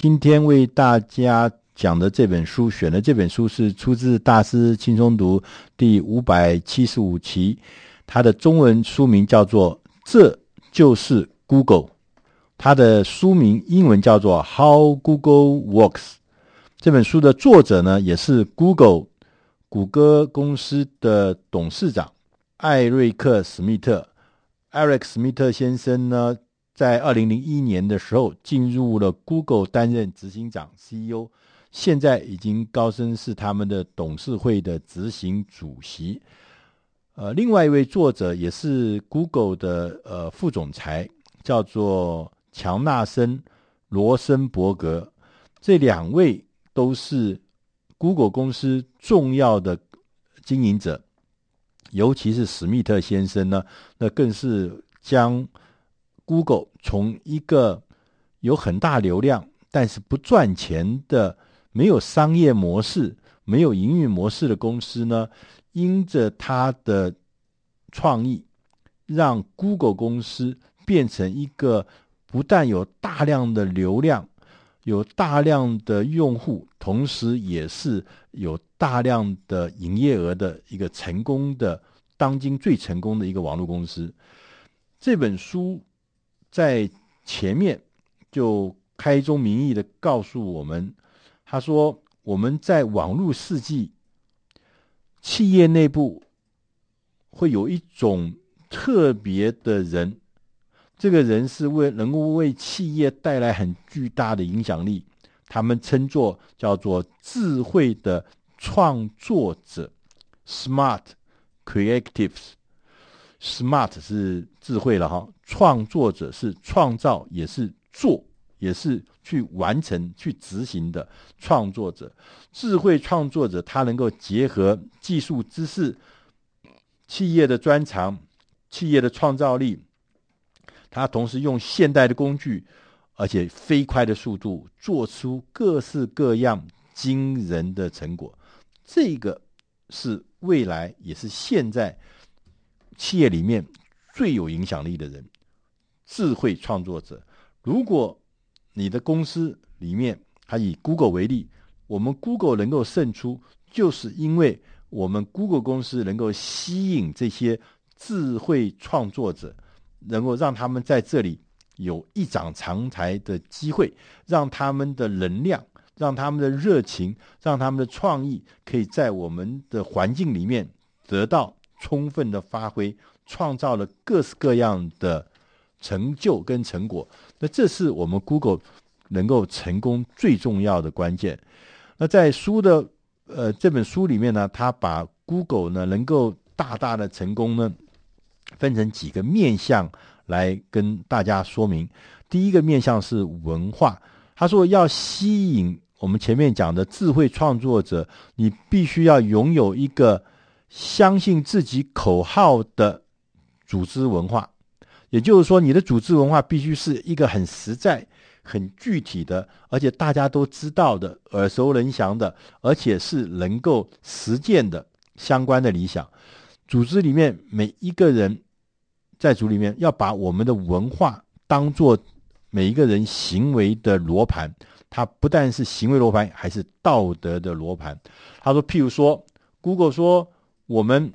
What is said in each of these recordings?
今天为大家讲的这本书，选的这本书是出自《大师轻松读》第五百七十五期，它的中文书名叫做《这就是 Google》，它的书名英文叫做《How Google Works》。这本书的作者呢，也是 Google 谷歌公司的董事长艾瑞克·史密特。艾瑞克·史密特先生呢，在二零零一年的时候进入了 Google 担任执行长 CEO，现在已经高升是他们的董事会的执行主席。呃，另外一位作者也是 Google 的呃副总裁，叫做乔纳森·罗森伯格。这两位都是 Google 公司重要的经营者，尤其是史密特先生呢，那更是将 Google 从一个有很大流量，但是不赚钱的、没有商业模式、没有营运模式的公司呢，因着他的创意，让 Google 公司变成一个不但有大量的流量、有大量的用户，同时也是有大量的营业额的一个成功的、当今最成功的一个网络公司。这本书。在前面就开宗明义的告诉我们，他说：“我们在网络世纪，企业内部会有一种特别的人，这个人是为能够为企业带来很巨大的影响力。他们称作叫做智慧的创作者 （Smart Creatives）。” Smart 是智慧了哈，创作者是创造，也是做，也是去完成、去执行的创作者。智慧创作者，他能够结合技术知识、企业的专长、企业的创造力，他同时用现代的工具，而且飞快的速度，做出各式各样惊人的成果。这个是未来，也是现在。企业里面最有影响力的人，智慧创作者。如果你的公司里面，还以 Google 为例，我们 Google 能够胜出，就是因为我们 Google 公司能够吸引这些智慧创作者，能够让他们在这里有一展长才的机会，让他们的能量，让他们的热情，让他们的创意，可以在我们的环境里面得到。充分的发挥，创造了各式各样的成就跟成果。那这是我们 Google 能够成功最重要的关键。那在书的呃这本书里面呢，他把 Google 呢能够大大的成功呢，分成几个面向来跟大家说明。第一个面向是文化，他说要吸引我们前面讲的智慧创作者，你必须要拥有一个。相信自己口号的组织文化，也就是说，你的组织文化必须是一个很实在、很具体的，而且大家都知道的、耳熟能详的，而且是能够实践的相关的理想。组织里面每一个人在组里面要把我们的文化当做每一个人行为的罗盘，它不但是行为罗盘，还是道德的罗盘。他说，譬如说，Google 说。我们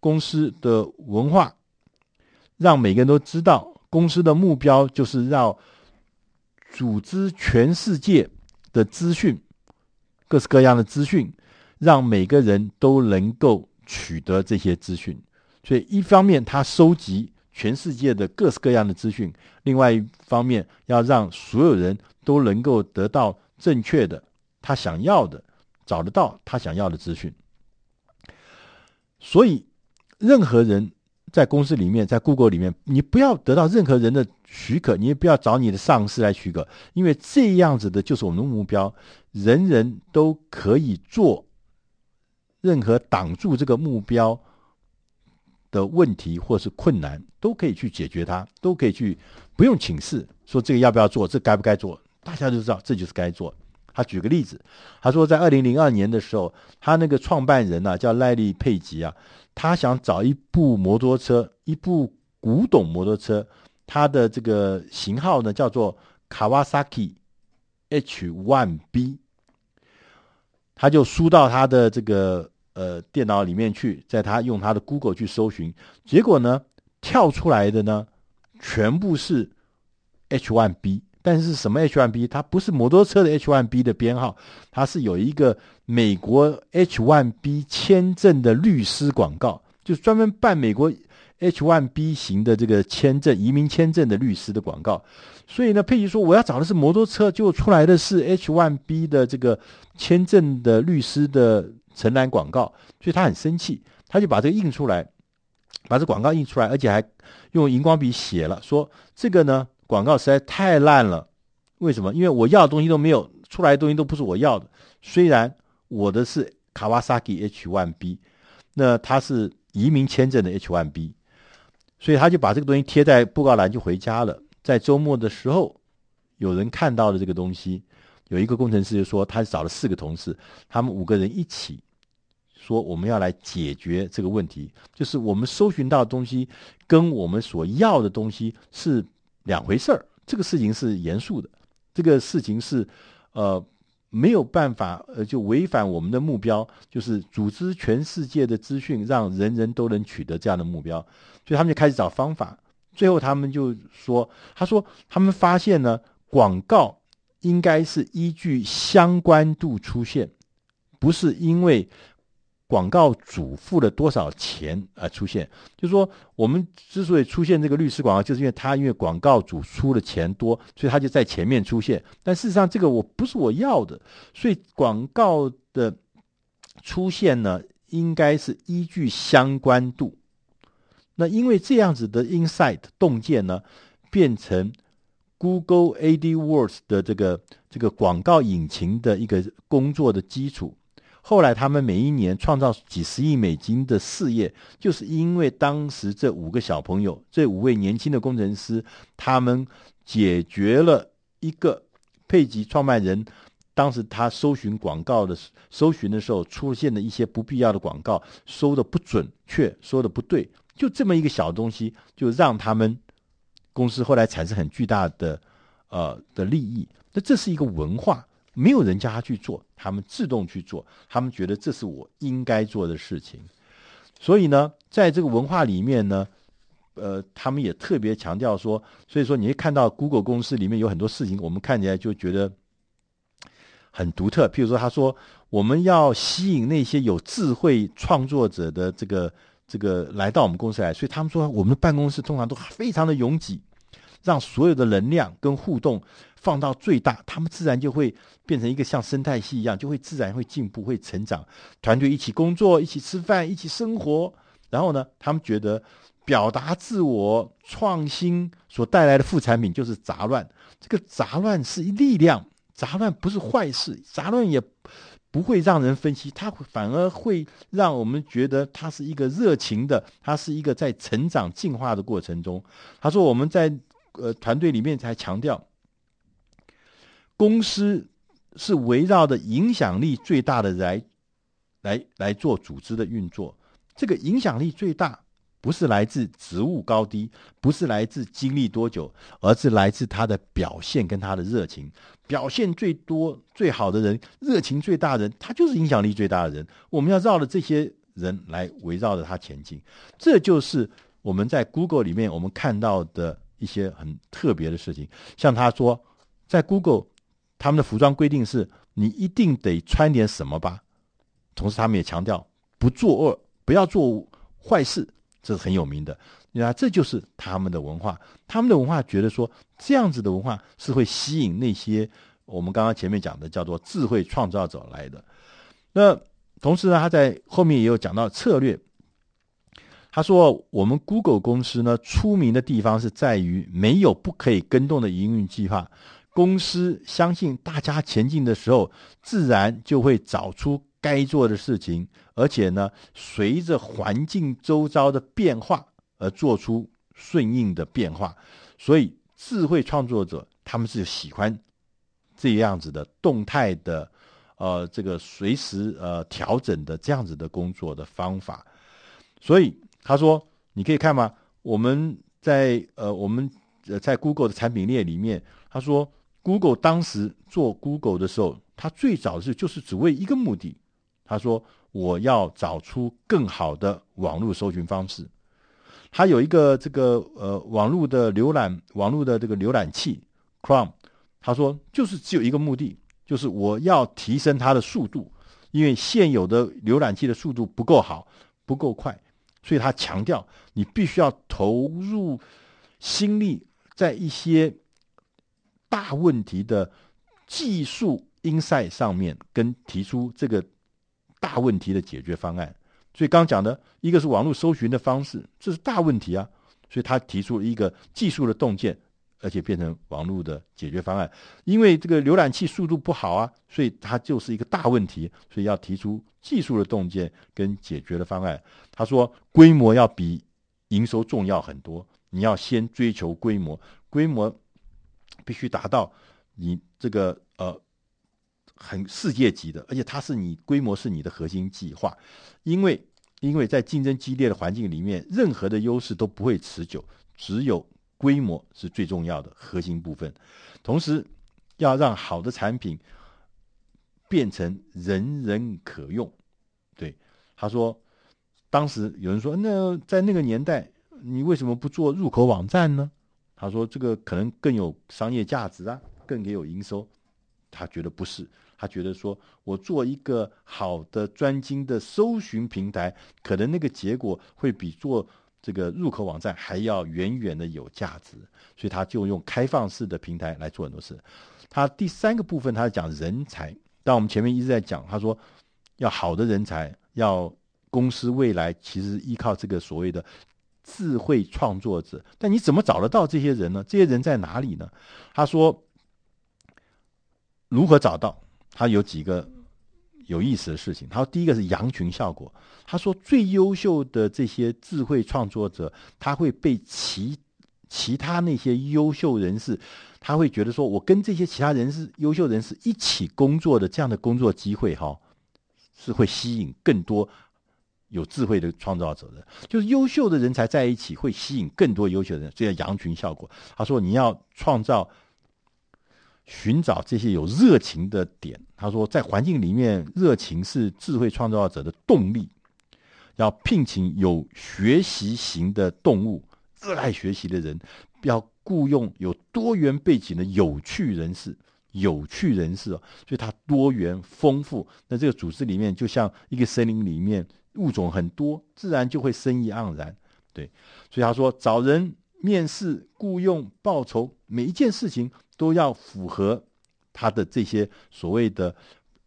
公司的文化，让每个人都知道，公司的目标就是要组织全世界的资讯，各式各样的资讯，让每个人都能够取得这些资讯。所以，一方面他收集全世界的各式各样的资讯，另外一方面要让所有人都能够得到正确的他想要的，找得到他想要的资讯。所以，任何人在公司里面，在 Google 里面，你不要得到任何人的许可，你也不要找你的上司来许可，因为这样子的就是我们的目标。人人都可以做任何挡住这个目标的问题或是困难，都可以去解决它，都可以去不用请示说这个要不要做，这该不该做，大家都知道这就是该做。他举个例子，他说在二零零二年的时候，他那个创办人呢、啊、叫赖利·佩吉啊，他想找一部摩托车，一部古董摩托车，它的这个型号呢叫做 Kawasaki H1B，他就输到他的这个呃电脑里面去，在他用他的 Google 去搜寻，结果呢，跳出来的呢全部是 H1B。但是什么 H1B？它不是摩托车的 H1B 的编号，它是有一个美国 H1B 签证的律师广告，就是专门办美国 H1B 型的这个签证、移民签证的律师的广告。所以呢，佩奇说我要找的是摩托车，结果出来的是 H1B 的这个签证的律师的承揽广告，所以他很生气，他就把这个印出来，把这广告印出来，而且还用荧光笔写了，说这个呢。广告实在太烂了，为什么？因为我要的东西都没有出来，的东西都不是我要的。虽然我的是 Kawasaki H1B，那他是移民签证的 H1B，所以他就把这个东西贴在布告栏就回家了。在周末的时候，有人看到了这个东西，有一个工程师就说，他找了四个同事，他们五个人一起说，我们要来解决这个问题，就是我们搜寻到的东西跟我们所要的东西是。两回事儿，这个事情是严肃的，这个事情是，呃，没有办法，呃，就违反我们的目标，就是组织全世界的资讯，让人人都能取得这样的目标，所以他们就开始找方法，最后他们就说，他说他们发现呢，广告应该是依据相关度出现，不是因为。广告主付了多少钱而出现？就是说，我们之所以出现这个律师广告，就是因为他因为广告主出的钱多，所以他就在前面出现。但事实上，这个我不是我要的，所以广告的出现呢，应该是依据相关度。那因为这样子的 insight 洞见呢，变成 Google AdWords 的这个这个广告引擎的一个工作的基础。后来，他们每一年创造几十亿美金的事业，就是因为当时这五个小朋友，这五位年轻的工程师，他们解决了一个佩吉创办人当时他搜寻广告的搜寻的时候出现的一些不必要的广告，搜的不准确，收的不对，就这么一个小东西，就让他们公司后来产生很巨大的呃的利益。那这是一个文化。没有人叫他去做，他们自动去做，他们觉得这是我应该做的事情。所以呢，在这个文化里面呢，呃，他们也特别强调说，所以说你会看到 Google 公司里面有很多事情，我们看起来就觉得很独特。譬如说，他说我们要吸引那些有智慧创作者的这个这个来到我们公司来，所以他们说我们的办公室通常都非常的拥挤，让所有的能量跟互动。放到最大，他们自然就会变成一个像生态系一样，就会自然会进步、会成长。团队一起工作、一起吃饭、一起生活，然后呢，他们觉得表达自我、创新所带来的副产品就是杂乱。这个杂乱是力量，杂乱不是坏事，杂乱也不会让人分析，它反而会让我们觉得它是一个热情的，它是一个在成长、进化的过程中。他说我们在呃团队里面才强调。公司是围绕着影响力最大的来来来做组织的运作。这个影响力最大，不是来自职务高低，不是来自经历多久，而是来自他的表现跟他的热情。表现最多、最好的人，热情最大的人，他就是影响力最大的人。我们要绕着这些人来围绕着他前进。这就是我们在 Google 里面我们看到的一些很特别的事情。像他说，在 Google。他们的服装规定是你一定得穿点什么吧，同时他们也强调不作恶，不要做坏事，这是很有名的。你看，这就是他们的文化。他们的文化觉得说，这样子的文化是会吸引那些我们刚刚前面讲的叫做智慧创造者来的。那同时呢，他在后面也有讲到策略。他说，我们 Google 公司呢，出名的地方是在于没有不可以跟动的营运计划。公司相信大家前进的时候，自然就会找出该做的事情，而且呢，随着环境周遭的变化而做出顺应的变化。所以，智慧创作者他们是喜欢这样子的动态的，呃，这个随时呃调整的这样子的工作的方法。所以他说，你可以看吗？我们在呃我们呃在 Google 的产品链里面，他说。Google 当时做 Google 的时候，他最早是就是只为一个目的，他说我要找出更好的网络搜寻方式。他有一个这个呃网络的浏览网络的这个浏览器 Chrome，他说就是只有一个目的，就是我要提升它的速度，因为现有的浏览器的速度不够好，不够快，所以他强调你必须要投入心力在一些。大问题的技术 insight 上面，跟提出这个大问题的解决方案。所以刚讲的一个是网络搜寻的方式，这是大问题啊。所以他提出了一个技术的洞见，而且变成网络的解决方案。因为这个浏览器速度不好啊，所以它就是一个大问题，所以要提出技术的洞见跟解决的方案。他说，规模要比营收重要很多，你要先追求规模，规模。必须达到你这个呃很世界级的，而且它是你规模是你的核心计划，因为因为在竞争激烈的环境里面，任何的优势都不会持久，只有规模是最重要的核心部分。同时，要让好的产品变成人人可用。对，他说，当时有人说，那在那个年代，你为什么不做入口网站呢？他说：“这个可能更有商业价值啊，更也有营收。”他觉得不是，他觉得说我做一个好的专精的搜寻平台，可能那个结果会比做这个入口网站还要远远的有价值。所以他就用开放式的平台来做很多事。他第三个部分，他讲人才。但我们前面一直在讲，他说要好的人才，要公司未来其实依靠这个所谓的。智慧创作者，但你怎么找得到这些人呢？这些人在哪里呢？他说，如何找到？他有几个有意思的事情。他说，第一个是羊群效果。他说，最优秀的这些智慧创作者，他会被其其他那些优秀人士，他会觉得说，我跟这些其他人士优秀人士一起工作的这样的工作机会，哈，是会吸引更多。有智慧的创造者的，就是优秀的人才在一起，会吸引更多优秀的人，这叫羊群效果。他说，你要创造、寻找这些有热情的点。他说，在环境里面，热情是智慧创造者的动力。要聘请有学习型的动物，热爱学习的人，要雇佣有多元背景的有趣人士。有趣人士哦，所以它多元丰富。那这个组织里面，就像一个森林里面。物种很多，自然就会生意盎然，对。所以他说，找人、面试、雇佣、报酬，每一件事情都要符合他的这些所谓的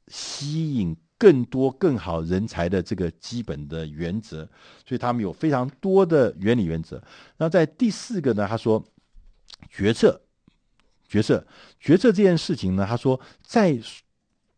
吸引更多更好人才的这个基本的原则。所以他们有非常多的原理原则。那在第四个呢，他说决策、决策、决策这件事情呢，他说在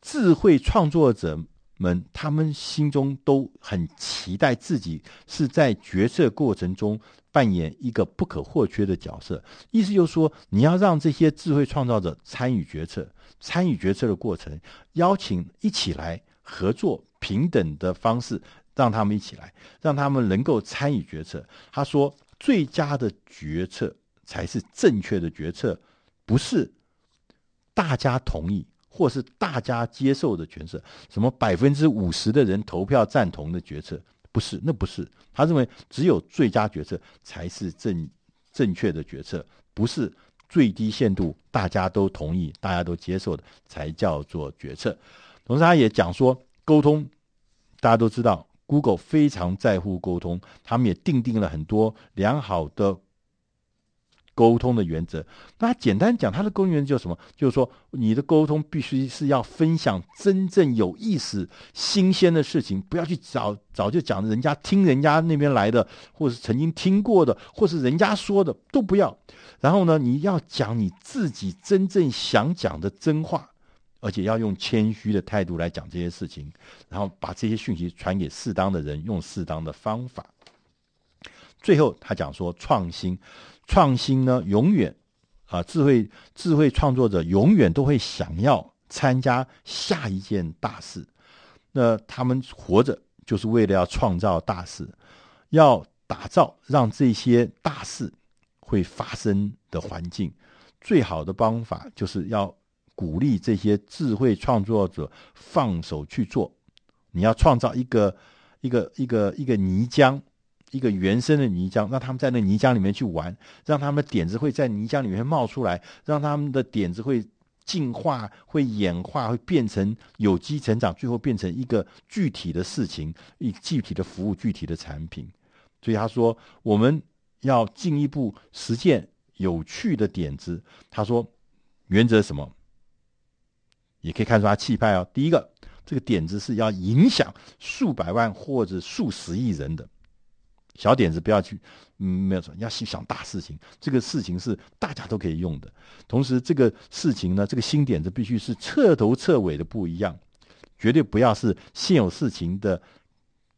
智慧创作者。们他们心中都很期待自己是在决策过程中扮演一个不可或缺的角色。意思就是说，你要让这些智慧创造者参与决策，参与决策的过程，邀请一起来合作，平等的方式让他们一起来，让他们能够参与决策。他说，最佳的决策才是正确的决策，不是大家同意。或是大家接受的决策，什么百分之五十的人投票赞同的决策，不是，那不是。他认为只有最佳决策才是正正确的决策，不是最低限度大家都同意、大家都接受的才叫做决策。同时，他也讲说，沟通，大家都知道，Google 非常在乎沟通，他们也订定了很多良好的。沟通的原则，那简单讲，他的沟通原则就是什么？就是说，你的沟通必须是要分享真正有意思、新鲜的事情，不要去找早就讲人家听人家那边来的，或是曾经听过的，或是人家说的都不要。然后呢，你要讲你自己真正想讲的真话，而且要用谦虚的态度来讲这些事情，然后把这些讯息传给适当的人，用适当的方法。最后，他讲说创新。创新呢，永远啊，智慧智慧创作者永远都会想要参加下一件大事。那他们活着就是为了要创造大事，要打造让这些大事会发生的环境。最好的方法就是要鼓励这些智慧创作者放手去做。你要创造一个一个一个一个泥浆，一个原生的泥浆，让他们在那泥浆里面去玩，让他们的点子会在泥浆里面冒出来，让他们的点子会进化、会演化、会变成有机成长，最后变成一个具体的事情、一具体的服务、具体的产品。所以他说，我们要进一步实践有趣的点子。他说，原则什么？也可以看出他气派哦。第一个。这个点子是要影响数百万或者数十亿人的，小点子不要去，嗯，没有错，要去想大事情。这个事情是大家都可以用的。同时，这个事情呢，这个新点子必须是彻头彻尾的不一样，绝对不要是现有事情的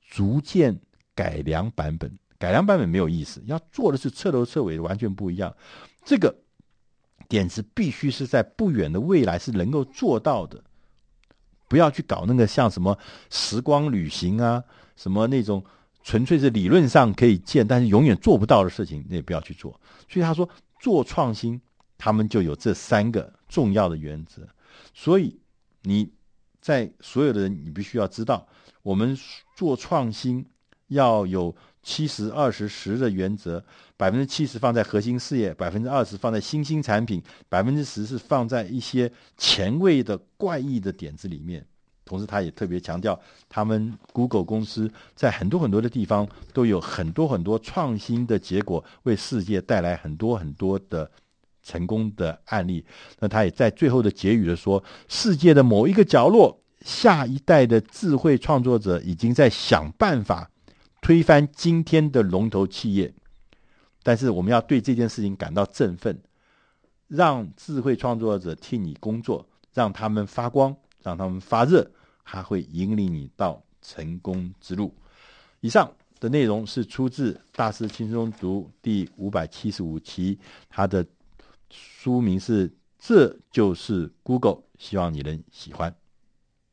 逐渐改良版本。改良版本没有意思，要做的是彻头彻尾的完全不一样。这个点子必须是在不远的未来是能够做到的。不要去搞那个像什么时光旅行啊，什么那种纯粹是理论上可以见，但是永远做不到的事情，你也不要去做。所以他说做创新，他们就有这三个重要的原则。所以你在所有的人，你必须要知道，我们做创新要有。七十二十十的原则，百分之七十放在核心事业，百分之二十放在新兴产品，百分之十是放在一些前卫的怪异的点子里面。同时，他也特别强调，他们 Google 公司在很多很多的地方都有很多很多创新的结果，为世界带来很多很多的成功的案例。那他也在最后的结语的说，世界的某一个角落，下一代的智慧创作者已经在想办法。推翻今天的龙头企业，但是我们要对这件事情感到振奋，让智慧创作者替你工作，让他们发光，让他们发热，它会引领你到成功之路。以上的内容是出自《大师轻松读》第五百七十五期，它的书名是《这就是 Google》，希望你能喜欢。